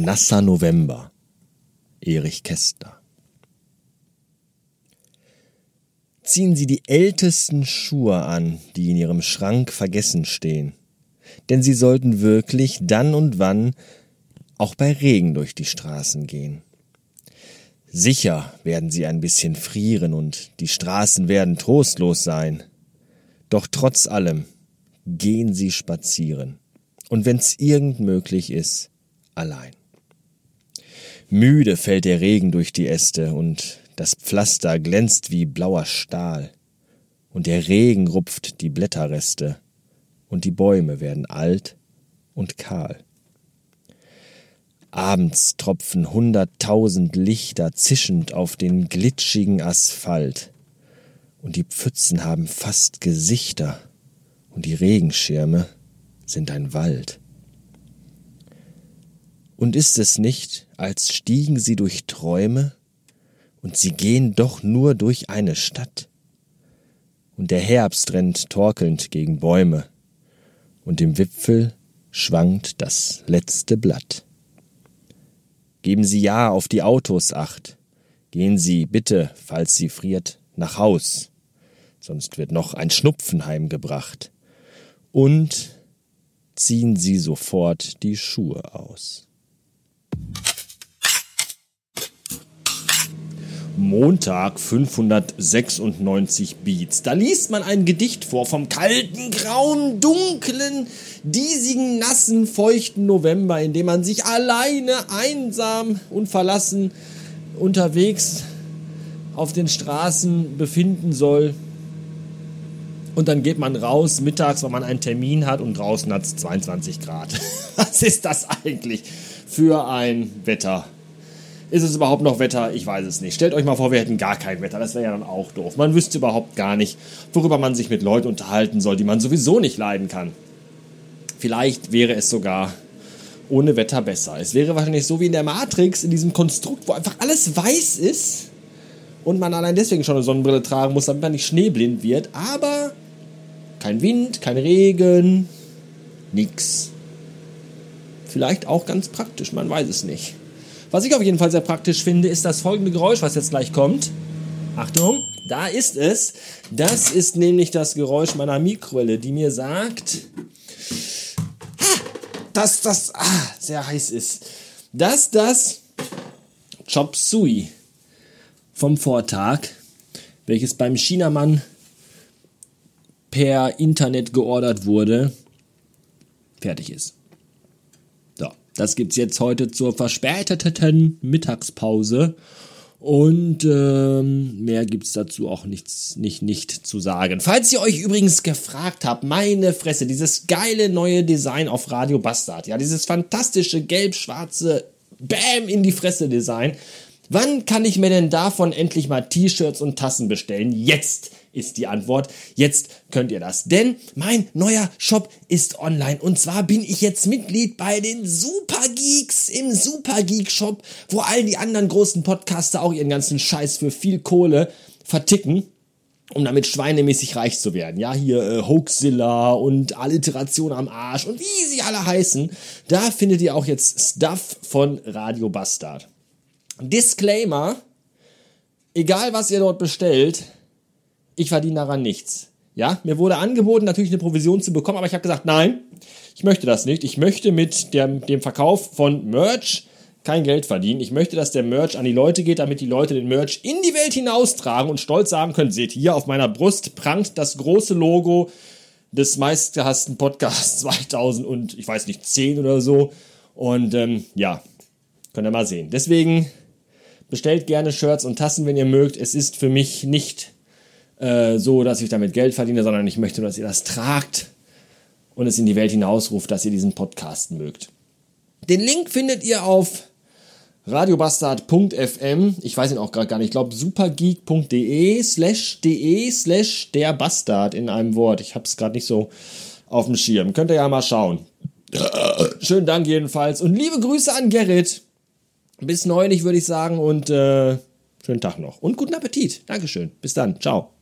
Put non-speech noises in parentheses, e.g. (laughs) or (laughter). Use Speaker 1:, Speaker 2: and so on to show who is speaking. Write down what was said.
Speaker 1: Nasser November. Erich Kästner. Ziehen Sie die ältesten Schuhe an, die in Ihrem Schrank vergessen stehen, denn Sie sollten wirklich dann und wann auch bei Regen durch die Straßen gehen. Sicher werden Sie ein bisschen frieren und die Straßen werden trostlos sein, doch trotz allem gehen Sie spazieren und wenn's irgend möglich ist, allein. Müde fällt der Regen durch die Äste und das Pflaster glänzt wie blauer Stahl. Und der Regen rupft die Blätterreste und die Bäume werden alt und kahl. Abends tropfen hunderttausend Lichter zischend auf den glitschigen Asphalt. Und die Pfützen haben fast Gesichter und die Regenschirme sind ein Wald. Und ist es nicht, als stiegen sie durch Träume, und sie gehen doch nur durch eine Stadt? Und der Herbst rennt torkelnd gegen Bäume, und im Wipfel schwankt das letzte Blatt. Geben Sie ja auf die Autos acht. Gehen Sie bitte, falls sie friert, nach Haus, sonst wird noch ein Schnupfen heimgebracht. Und ziehen Sie sofort die Schuhe aus. Montag 596 Beats. Da liest man ein Gedicht vor vom kalten, grauen, dunklen, diesigen, nassen, feuchten November, in dem man sich alleine, einsam und verlassen unterwegs auf den Straßen befinden soll. Und dann geht man raus mittags, weil man einen Termin hat und draußen hat es 22 Grad. (laughs) Was ist das eigentlich für ein Wetter? Ist es überhaupt noch Wetter? Ich weiß es nicht. Stellt euch mal vor, wir hätten gar kein Wetter. Das wäre ja dann auch doof. Man wüsste überhaupt gar nicht, worüber man sich mit Leuten unterhalten soll, die man sowieso nicht leiden kann. Vielleicht wäre es sogar ohne Wetter besser. Es wäre wahrscheinlich so wie in der Matrix, in diesem Konstrukt, wo einfach alles weiß ist und man allein deswegen schon eine Sonnenbrille tragen muss, damit man nicht schneeblind wird. Aber kein Wind, kein Regen, nix. Vielleicht auch ganz praktisch, man weiß es nicht. Was ich auf jeden Fall sehr praktisch finde, ist das folgende Geräusch, was jetzt gleich kommt. Achtung, da ist es. Das ist nämlich das Geräusch meiner Mikrowelle, die mir sagt, dass das ah, sehr heiß ist. Dass das Chop Suey vom Vortag, welches beim Chinamann per Internet geordert wurde, fertig ist. Das gibt's jetzt heute zur verspäteten Mittagspause. Und ähm, mehr gibt's dazu auch nichts, nicht, nicht zu sagen. Falls ihr euch übrigens gefragt habt, meine Fresse, dieses geile neue Design auf Radio Bastard, ja, dieses fantastische gelb-schwarze Bam in die Fresse Design. Wann kann ich mir denn davon endlich mal T-Shirts und Tassen bestellen? Jetzt! ist die Antwort. Jetzt könnt ihr das. Denn mein neuer Shop ist online. Und zwar bin ich jetzt Mitglied bei den Supergeeks im Supergeek Shop, wo all die anderen großen Podcaster auch ihren ganzen Scheiß für viel Kohle verticken um damit schweinemäßig reich zu werden. Ja, hier äh, Hoaxilla und Alliteration am Arsch und wie sie alle heißen. Da findet ihr auch jetzt Stuff von Radio Bastard. Disclaimer, egal was ihr dort bestellt, ich verdiene daran nichts. Ja, mir wurde angeboten, natürlich eine Provision zu bekommen, aber ich habe gesagt, nein, ich möchte das nicht. Ich möchte mit dem, dem Verkauf von Merch kein Geld verdienen. Ich möchte, dass der Merch an die Leute geht, damit die Leute den Merch in die Welt hinaustragen und stolz sagen können, seht hier auf meiner Brust prangt das große Logo des meistgehassten Podcasts (laughs) 2000 und ich weiß nicht, 10 oder so. Und ähm, ja, könnt ihr mal sehen. Deswegen bestellt gerne Shirts und Tassen, wenn ihr mögt. Es ist für mich nicht äh, so, dass ich damit Geld verdiene, sondern ich möchte, dass ihr das tragt und es in die Welt hinausruft, dass ihr diesen Podcast mögt. Den Link findet ihr auf radiobastard.fm. Ich weiß ihn auch gerade gar nicht. Ich glaube supergeek.de slash de slash der Bastard in einem Wort. Ich habe es gerade nicht so auf dem Schirm. Könnt ihr ja mal schauen. Schönen Dank jedenfalls und liebe Grüße an Gerrit. Bis neulich würde ich sagen und äh, schönen Tag noch und guten Appetit. Dankeschön. Bis dann. Ciao.